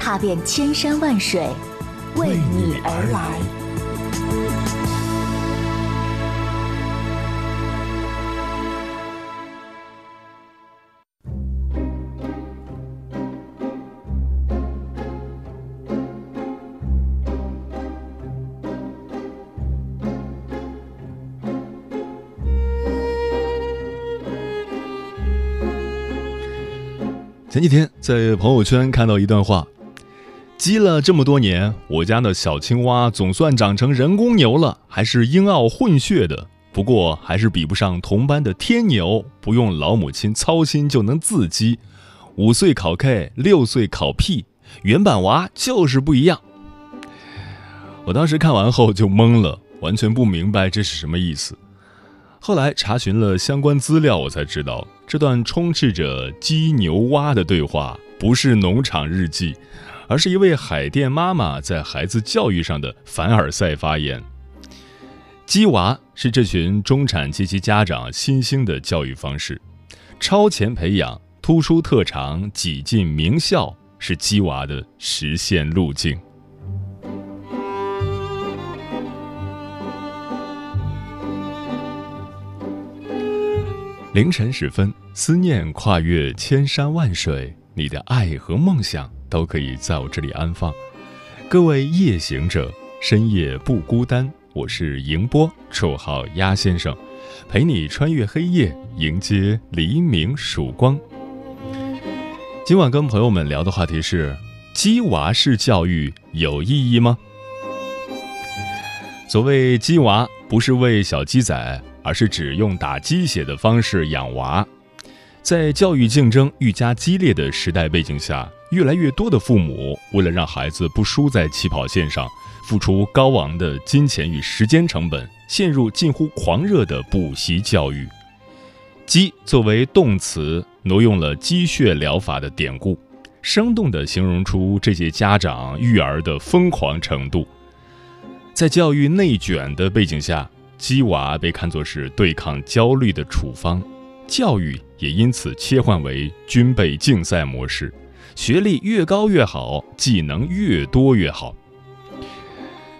踏遍千山万水，为你而来。前几天在朋友圈看到一段话：积了这么多年，我家的小青蛙总算长成人工牛了，还是英澳混血的。不过还是比不上同班的天牛，不用老母亲操心就能自激。五岁考 K，六岁考 P，原版娃就是不一样。我当时看完后就懵了，完全不明白这是什么意思。后来查询了相关资料，我才知道这段充斥着鸡牛蛙的对话不是农场日记，而是一位海淀妈妈在孩子教育上的凡尔赛发言。鸡娃是这群中产阶级家长新兴的教育方式，超前培养、突出特长、挤进名校是鸡娃的实现路径。凌晨时分，思念跨越千山万水，你的爱和梦想都可以在我这里安放。各位夜行者，深夜不孤单。我是迎波，绰号鸭先生，陪你穿越黑夜，迎接黎明曙光。今晚跟朋友们聊的话题是：鸡娃式教育有意义吗？所谓鸡娃，不是喂小鸡仔。而是指用打鸡血的方式养娃，在教育竞争愈加激烈的时代背景下，越来越多的父母为了让孩子不输在起跑线上，付出高昂的金钱与时间成本，陷入近乎狂热的补习教育。鸡作为动词，挪用了鸡血疗法的典故，生动地形容出这些家长育儿的疯狂程度。在教育内卷的背景下。鸡娃被看作是对抗焦虑的处方，教育也因此切换为军备竞赛模式，学历越高越好，技能越多越好。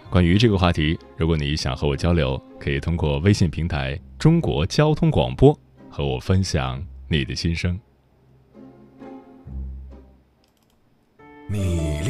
关于这个话题，如果你想和我交流，可以通过微信平台“中国交通广播”和我分享你的心声。你？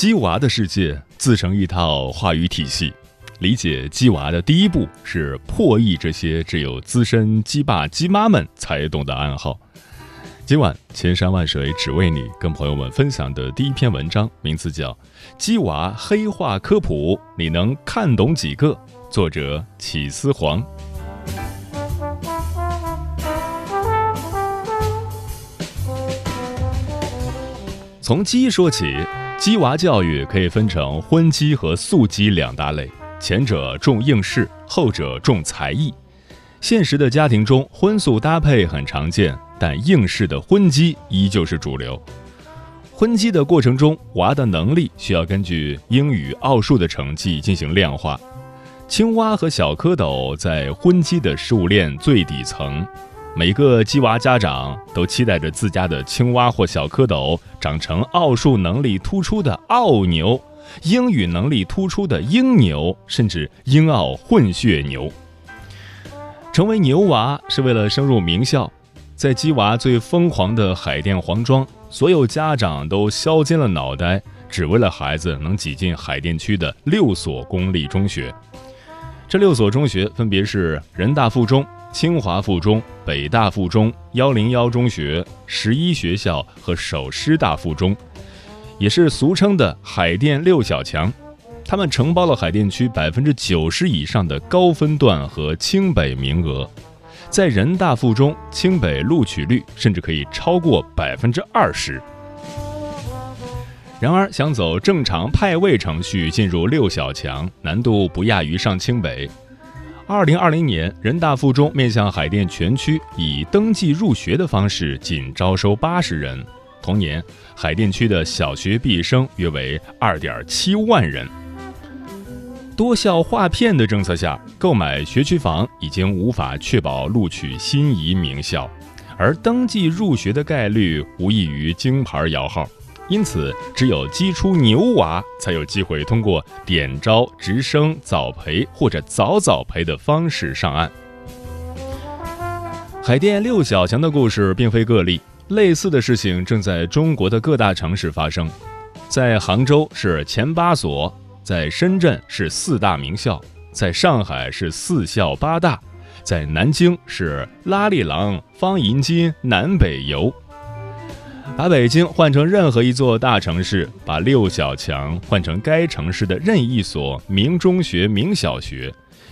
鸡娃的世界自成一套话语体系，理解鸡娃的第一步是破译这些只有资深鸡爸鸡妈们才懂的暗号。今晚千山万水只为你，跟朋友们分享的第一篇文章名字叫《鸡娃黑话科普》，你能看懂几个？作者起司黄。从鸡说起。鸡娃教育可以分成荤鸡和素鸡两大类，前者重应试，后者重才艺。现实的家庭中，荤素搭配很常见，但应试的荤鸡依旧是主流。荤鸡的过程中，娃的能力需要根据英语、奥数的成绩进行量化。青蛙和小蝌蚪在荤鸡的食物链最底层，每个鸡娃家长都期待着自家的青蛙或小蝌蚪长成奥数能力突出的奥牛，英语能力突出的英牛，甚至英奥混血牛。成为牛娃是为了升入名校，在鸡娃最疯狂的海淀黄庄，所有家长都削尖了脑袋，只为了孩子能挤进海淀区的六所公立中学。这六所中学分别是人大附中、清华附中、北大附中、幺零幺中学、十一学校和首师大附中，也是俗称的海淀六小强。他们承包了海淀区百分之九十以上的高分段和清北名额，在人大附中、清北录取率甚至可以超过百分之二十。然而，想走正常派位程序进入六小强，难度不亚于上清北。二零二零年，人大附中面向海淀全区以登记入学的方式，仅招收八十人。同年，海淀区的小学毕业生约为二点七万人。多校划片的政策下，购买学区房已经无法确保录取心仪名校，而登记入学的概率无异于金牌摇号。因此，只有鸡出牛娃才有机会通过点招、直升、早培或者早早培的方式上岸。海淀六小强的故事并非个例，类似的事情正在中国的各大城市发生。在杭州是前八所。在深圳是四大名校，在上海是四校八大，在南京是拉力郎、方银金、南北游。把北京换成任何一座大城市，把六小强换成该城市的任意一所名中学、名小学，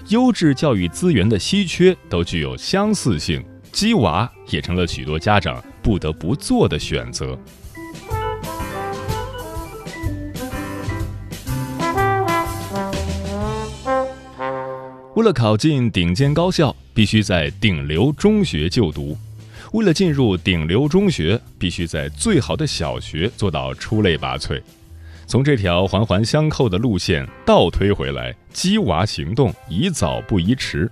优质教育资源的稀缺都具有相似性，鸡娃也成了许多家长不得不做的选择。为了考进顶尖高校，必须在顶流中学就读；为了进入顶流中学，必须在最好的小学做到出类拔萃。从这条环环相扣的路线倒推回来，鸡娃行动宜早不宜迟。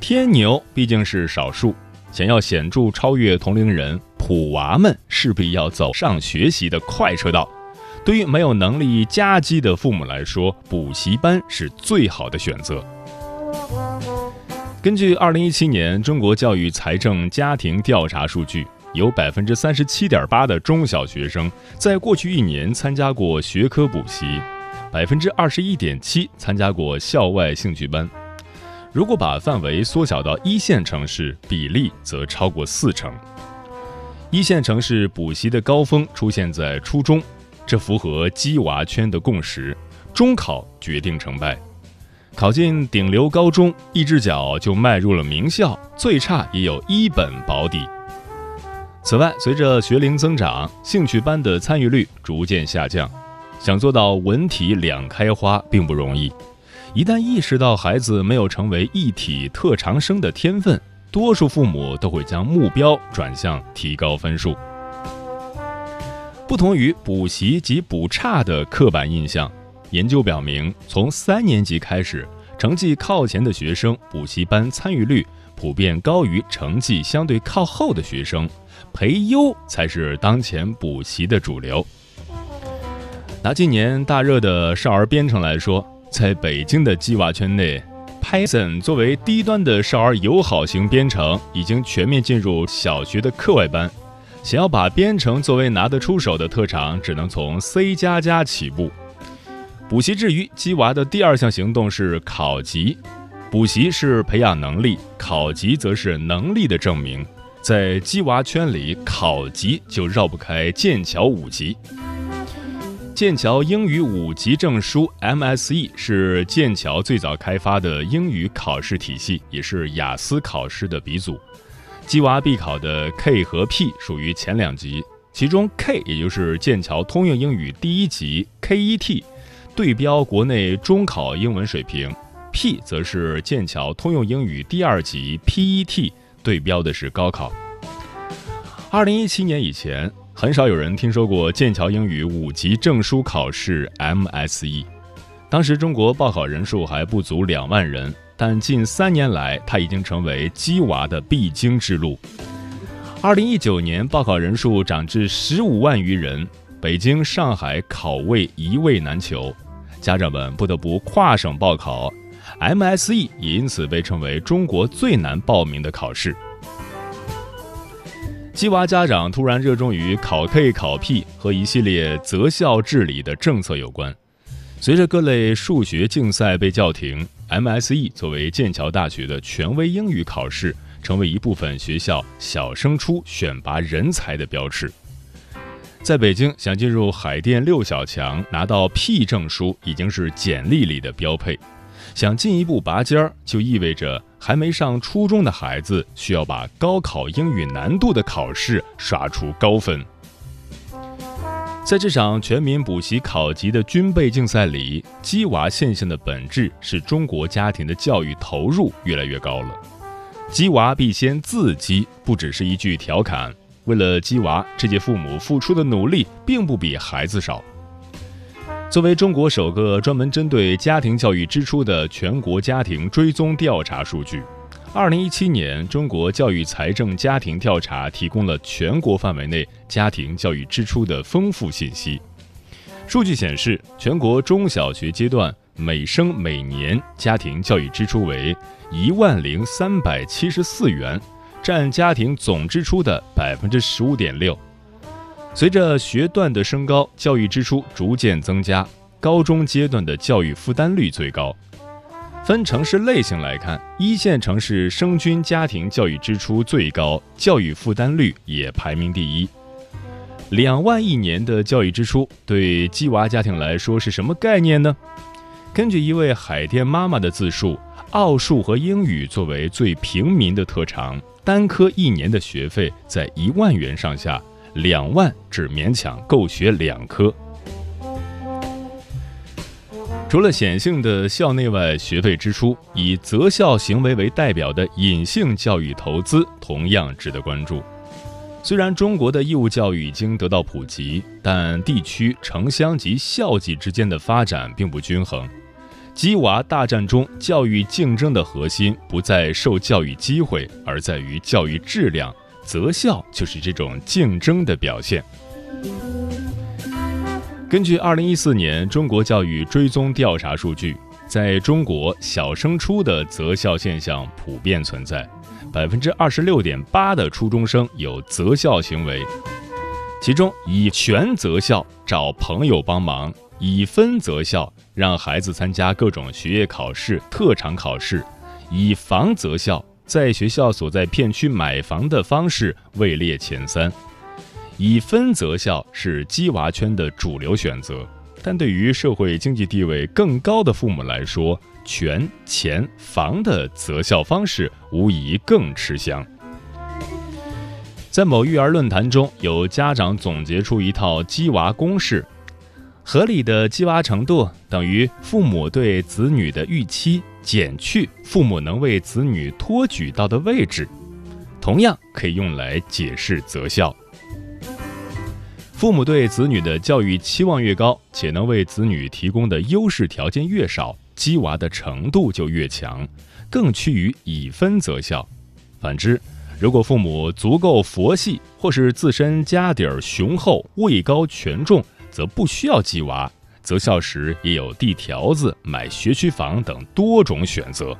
天牛毕竟是少数，想要显著超越同龄人，普娃们势必要走上学习的快车道。对于没有能力加鸡的父母来说，补习班是最好的选择。根据二零一七年中国教育财政家庭调查数据，有百分之三十七点八的中小学生在过去一年参加过学科补习，百分之二十一点七参加过校外兴趣班。如果把范围缩小到一线城市，比例则超过四成。一线城市补习的高峰出现在初中，这符合鸡娃圈的共识：中考决定成败。考进顶流高中，一只脚就迈入了名校，最差也有一本保底。此外，随着学龄增长，兴趣班的参与率逐渐下降。想做到文体两开花并不容易。一旦意识到孩子没有成为一体特长生的天分，多数父母都会将目标转向提高分数。不同于补习及补差的刻板印象。研究表明，从三年级开始，成绩靠前的学生补习班参与率普遍高于成绩相对靠后的学生，培优才是当前补习的主流。拿今年大热的少儿编程来说，在北京的鸡娃圈内，Python 作为低端的少儿友好型编程，已经全面进入小学的课外班。想要把编程作为拿得出手的特长，只能从 C 加加起步。补习之余鸡娃的第二项行动是考级，补习是培养能力，考级则是能力的证明。在鸡娃圈里，考级就绕不开剑桥五级。剑桥英语五级证书 MSE 是剑桥最早开发的英语考试体系，也是雅思考试的鼻祖。鸡娃必考的 K 和 P 属于前两级，其中 K 也就是剑桥通用英语第一级 KET。对标国内中考英文水平 P 则是剑桥通用英语第二级 PET，对标的是高考。二零一七年以前，很少有人听说过剑桥英语五级证书考试 MSE。当时中国报考人数还不足两万人，但近三年来，它已经成为鸡娃的必经之路。二零一九年报考人数涨至十五万余人，北京、上海考位一位难求，家长们不得不跨省报考。MSE 也因此被称为中国最难报名的考试。鸡娃家长突然热衷于考 K 考 P 和一系列择校治理的政策有关。随着各类数学竞赛被叫停，MSE 作为剑桥大学的权威英语考试，成为一部分学校小升初选拔人才的标志。在北京，想进入海淀六小强拿到 P 证书已经是简历里的标配。想进一步拔尖儿，就意味着还没上初中的孩子需要把高考英语难度的考试刷出高分。在这场全民补习考级的军备竞赛里，鸡娃现象的本质是中国家庭的教育投入越来越高了。鸡娃必先自鸡，不只是一句调侃。为了鸡娃，这届父母付出的努力并不比孩子少。作为中国首个专门针对家庭教育支出的全国家庭追踪调查数据，二零一七年中国教育财政家庭调查提供了全国范围内家庭教育支出的丰富信息。数据显示，全国中小学阶段每生每年家庭教育支出为一万零三百七十四元，占家庭总支出的百分之十五点六。随着学段的升高，教育支出逐渐增加。高中阶段的教育负担率最高。分城市类型来看，一线城市生均家庭教育支出最高，教育负担率也排名第一。两万一年的教育支出对鸡娃家庭来说是什么概念呢？根据一位海淀妈妈的自述，奥数和英语作为最平民的特长，单科一年的学费在一万元上下。两万只勉强够学两科。除了显性的校内外学费支出，以择校行为为代表的隐性教育投资同样值得关注。虽然中国的义务教育已经得到普及，但地区、城乡及校际之间的发展并不均衡。鸡娃大战中，教育竞争的核心不在受教育机会，而在于教育质量。择校就是这种竞争的表现。根据二零一四年中国教育追踪调查数据，在中国小升初的择校现象普遍存在，百分之二十六点八的初中生有择校行为，其中以全择校找朋友帮忙，以分择校让孩子参加各种学业考试、特长考试，以房择校。在学校所在片区买房的方式位列前三，以分择校是鸡娃圈的主流选择，但对于社会经济地位更高的父母来说，权钱房的择校方式无疑更吃香。在某育儿论坛中，有家长总结出一套鸡娃公式：合理的鸡娃程度等于父母对子女的预期。减去父母能为子女托举到的位置，同样可以用来解释择校。父母对子女的教育期望越高，且能为子女提供的优势条件越少，鸡娃的程度就越强，更趋于以分择校。反之，如果父母足够佛系，或是自身家底儿雄厚、位高权重，则不需要鸡娃。择校时也有递条子、买学区房等多种选择。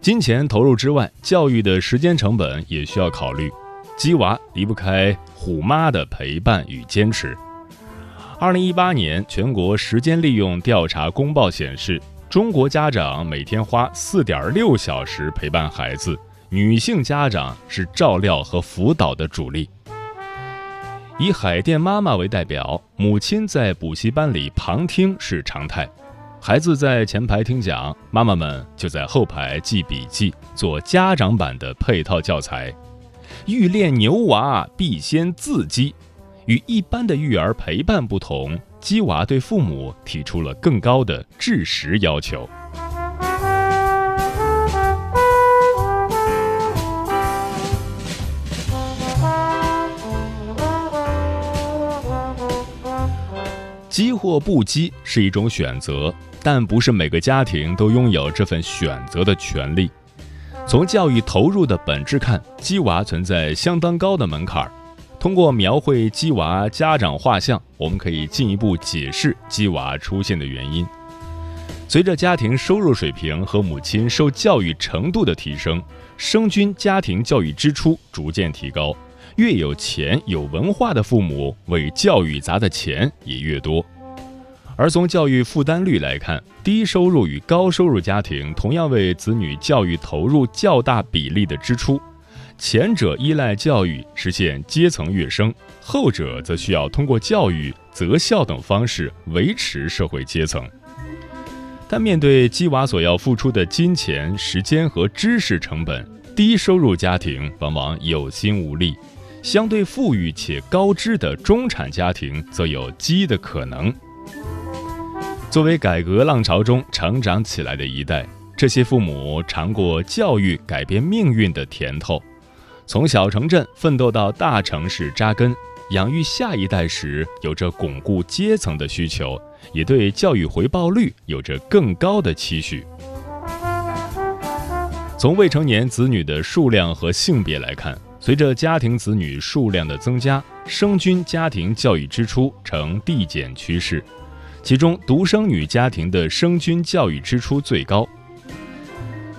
金钱投入之外，教育的时间成本也需要考虑。鸡娃离不开虎妈的陪伴与坚持。二零一八年全国时间利用调查公报显示，中国家长每天花四点六小时陪伴孩子，女性家长是照料和辅导的主力。以海淀妈妈为代表，母亲在补习班里旁听是常态，孩子在前排听讲，妈妈们就在后排记笔记，做家长版的配套教材。欲练牛娃，必先自鸡。与一般的育儿陪伴不同，鸡娃对父母提出了更高的制食要求。鸡或不鸡是一种选择，但不是每个家庭都拥有这份选择的权利。从教育投入的本质看，鸡娃存在相当高的门槛儿。通过描绘鸡娃家长画像，我们可以进一步解释鸡娃出现的原因。随着家庭收入水平和母亲受教育程度的提升，生均家庭教育支出逐渐提高。越有钱有文化的父母，为教育砸的钱也越多。而从教育负担率来看，低收入与高收入家庭同样为子女教育投入较大比例的支出。前者依赖教育实现阶层跃升，后者则需要通过教育、择校等方式维持社会阶层。但面对鸡娃所要付出的金钱、时间和知识成本，低收入家庭往往有心无力。相对富裕且高知的中产家庭，则有鸡的可能。作为改革浪潮中成长起来的一代，这些父母尝过教育改变命运的甜头，从小城镇奋斗到大城市扎根，养育下一代时有着巩固阶层的需求，也对教育回报率有着更高的期许。从未成年子女的数量和性别来看。随着家庭子女数量的增加，生均家庭教育支出呈递减趋势，其中独生女家庭的生均教育支出最高。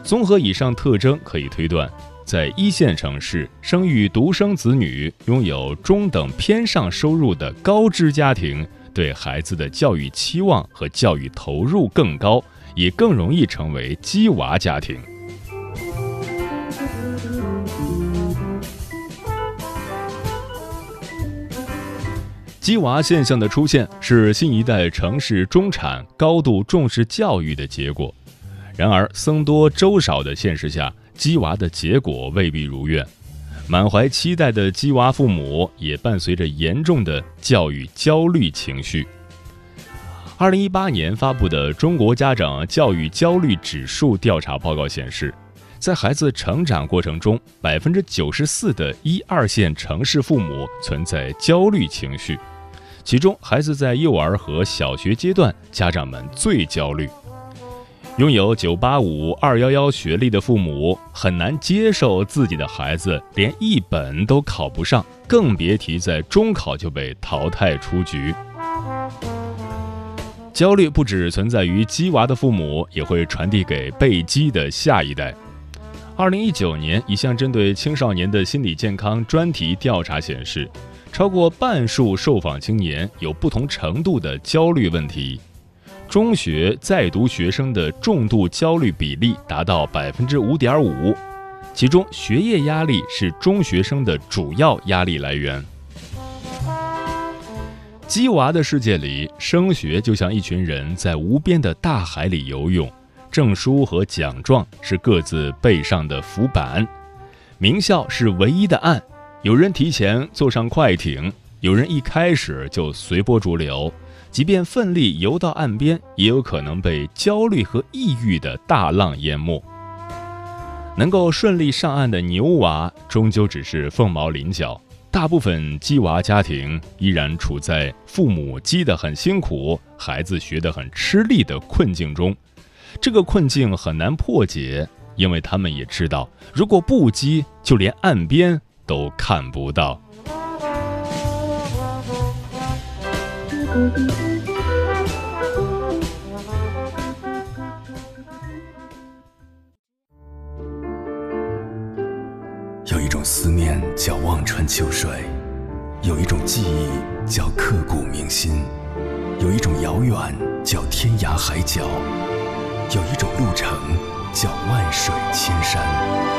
综合以上特征，可以推断，在一线城市生育独生子女、拥有中等偏上收入的高知家庭，对孩子的教育期望和教育投入更高，也更容易成为“鸡娃”家庭。鸡娃现象的出现是新一代城市中产高度重视教育的结果。然而，僧多粥少的现实下，鸡娃的结果未必如愿。满怀期待的鸡娃父母也伴随着严重的教育焦虑情绪。二零一八年发布的《中国家长教育焦虑指数》调查报告显示，在孩子成长过程中，百分之九十四的一二线城市父母存在焦虑情绪。其中，孩子在幼儿和小学阶段，家长们最焦虑。拥有985、211学历的父母很难接受自己的孩子连一本都考不上，更别提在中考就被淘汰出局。焦虑不只存在于鸡娃的父母，也会传递给被鸡的下一代。2019年，一项针对青少年的心理健康专题调查显示。超过半数受访青年有不同程度的焦虑问题，中学在读学生的重度焦虑比例达到百分之五点五，其中学业压力是中学生的主要压力来源。鸡娃的世界里，升学就像一群人在无边的大海里游泳，证书和奖状是各自背上的浮板，名校是唯一的岸。有人提前坐上快艇，有人一开始就随波逐流。即便奋力游到岸边，也有可能被焦虑和抑郁的大浪淹没。能够顺利上岸的牛娃，终究只是凤毛麟角。大部分鸡娃家庭依然处在父母鸡得很辛苦，孩子学得很吃力的困境中。这个困境很难破解，因为他们也知道，如果不鸡，就连岸边。都看不到。有一种思念叫望穿秋水，有一种记忆叫刻骨铭心，有一种遥远叫天涯海角，有一种路程叫万水千山。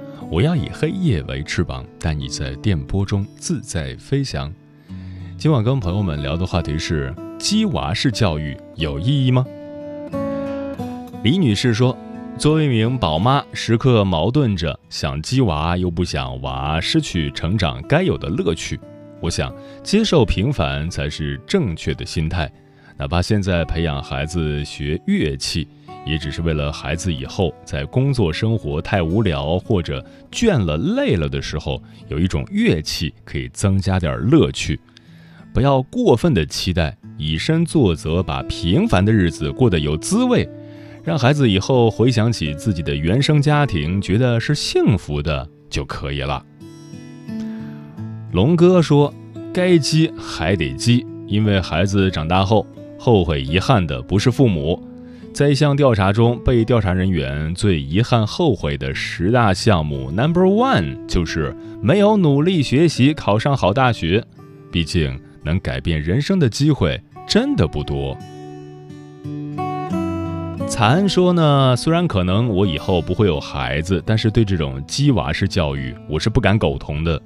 我要以黑夜为翅膀，带你在电波中自在飞翔。今晚跟朋友们聊的话题是：鸡娃式教育有意义吗？李女士说，作为一名宝妈，时刻矛盾着，想鸡娃又不想娃失去成长该有的乐趣。我想，接受平凡才是正确的心态。哪怕现在培养孩子学乐器，也只是为了孩子以后在工作生活太无聊或者倦了累了的时候，有一种乐器可以增加点乐趣。不要过分的期待，以身作则，把平凡的日子过得有滋味，让孩子以后回想起自己的原生家庭，觉得是幸福的就可以了。龙哥说：“该积还得积，因为孩子长大后后悔遗憾的不是父母。”在一项调查中，被调查人员最遗憾后悔的十大项目，Number One 就是没有努力学习考上好大学。毕竟，能改变人生的机会真的不多。残说呢，虽然可能我以后不会有孩子，但是对这种鸡娃式教育，我是不敢苟同的。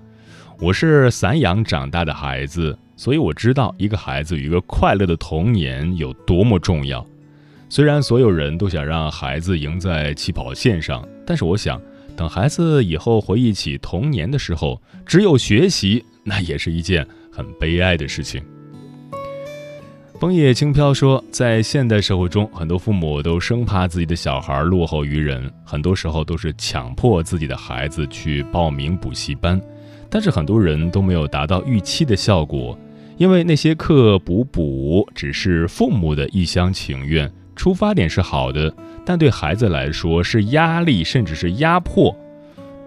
我是散养长大的孩子，所以我知道一个孩子与一个快乐的童年有多么重要。虽然所有人都想让孩子赢在起跑线上，但是我想，等孩子以后回忆起童年的时候，只有学习，那也是一件很悲哀的事情。枫叶轻飘说，在现代社会中，很多父母都生怕自己的小孩落后于人，很多时候都是强迫自己的孩子去报名补习班。但是很多人都没有达到预期的效果，因为那些课补补只是父母的一厢情愿，出发点是好的，但对孩子来说是压力，甚至是压迫。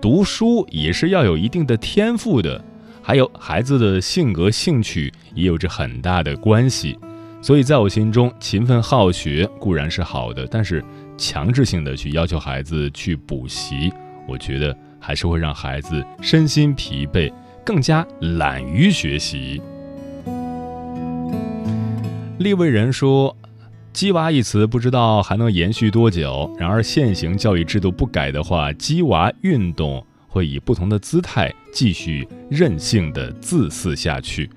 读书也是要有一定的天赋的，还有孩子的性格兴趣也有着很大的关系。所以在我心中，勤奋好学固然是好的，但是强制性的去要求孩子去补习，我觉得。还是会让孩子身心疲惫，更加懒于学习。立位人说：“鸡娃一词不知道还能延续多久。然而现行教育制度不改的话，鸡娃运动会以不同的姿态继续任性的自私下去。”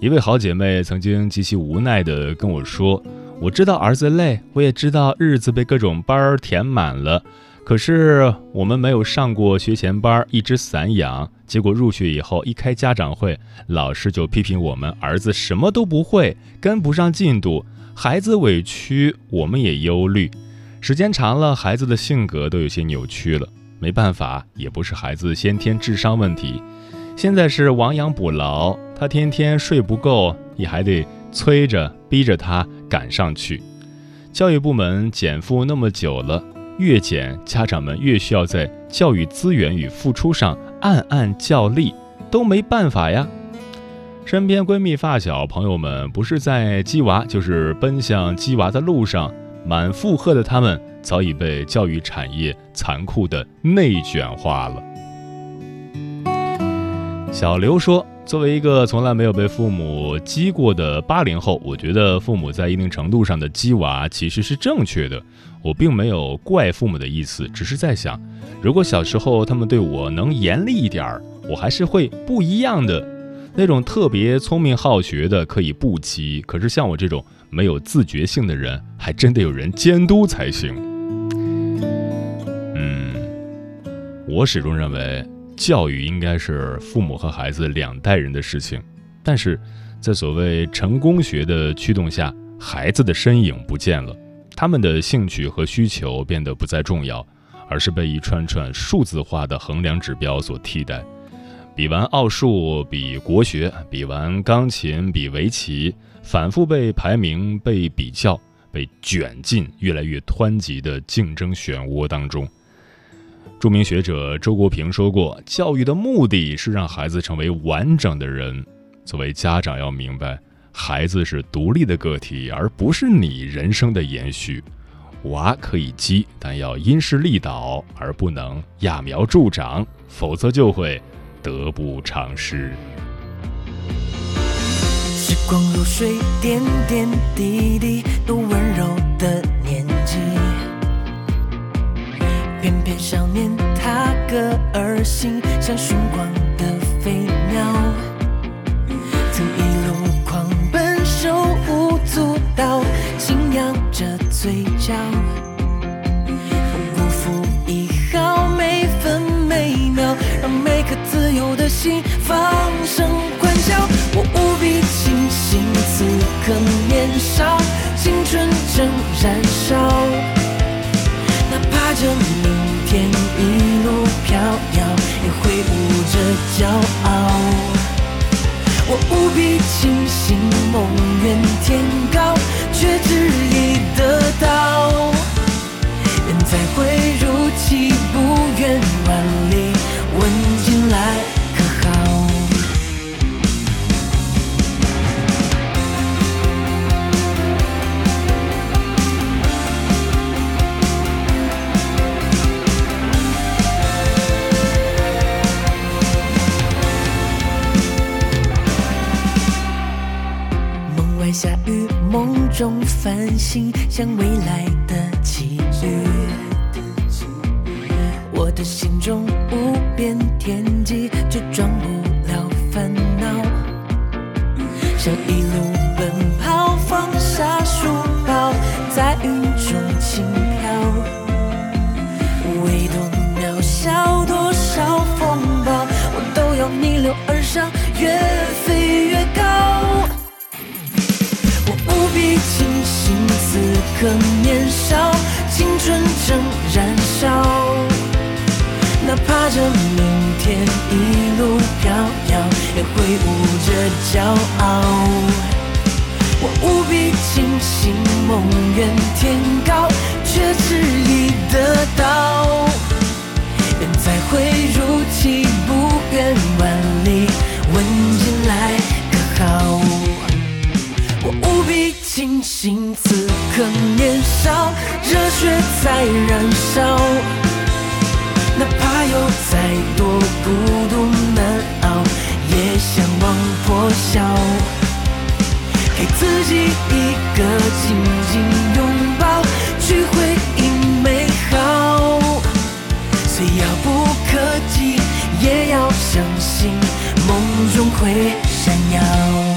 一位好姐妹曾经极其无奈地跟我说：“我知道儿子累，我也知道日子被各种班儿填满了。”可是我们没有上过学前班，一直散养，结果入学以后一开家长会，老师就批评我们儿子什么都不会，跟不上进度，孩子委屈，我们也忧虑。时间长了，孩子的性格都有些扭曲了。没办法，也不是孩子先天智商问题，现在是亡羊补牢，他天天睡不够，你还得催着逼着他赶上去。教育部门减负那么久了。越减，家长们越需要在教育资源与付出上暗暗较力，都没办法呀。身边闺蜜、发小、朋友们，不是在鸡娃，就是奔向鸡娃的路上，满负荷的他们，早已被教育产业残酷的内卷化了。小刘说：“作为一个从来没有被父母激过的八零后，我觉得父母在一定程度上的激娃其实是正确的。我并没有怪父母的意思，只是在想，如果小时候他们对我能严厉一点儿，我还是会不一样的。那种特别聪明好学的可以不急，可是像我这种没有自觉性的人，还真得有人监督才行。嗯，我始终认为。”教育应该是父母和孩子两代人的事情，但是在所谓成功学的驱动下，孩子的身影不见了，他们的兴趣和需求变得不再重要，而是被一串串数字化的衡量指标所替代。比完奥数，比国学；比完钢琴，比围棋，反复被排名、被比较、被卷进越来越湍急的竞争漩涡当中。著名学者周国平说过：“教育的目的是让孩子成为完整的人。作为家长，要明白，孩子是独立的个体，而不是你人生的延续。娃可以激，但要因势利导，而不能揠苗助长，否则就会得不偿失。”时光如水，点点滴滴都温柔的年纪，偏偏想念他个而行，像寻光的很年少，青春正燃烧，哪怕这明天一路飘摇，也挥舞着骄傲。我无比清醒梦远天高，却执意梦中繁星，像未来的奇遇。我的心中无边天际，却装不了烦恼。想一路奔跑，放下书包，在云中轻飘。唯多渺小，多少风暴，我都要逆流而上，越飞越高。更年少，青春正燃烧，哪怕这明天一路飘摇，也挥舞着骄傲。我无比清醒梦远天高，却执意得到，愿再会如期不远万里，问近来可好？我无比清醒更年少，热血在燃烧。哪怕有再多孤独难熬，也向往破晓。给自己一个紧紧拥抱，去回应美好。虽遥不可及，也要相信梦终会闪耀。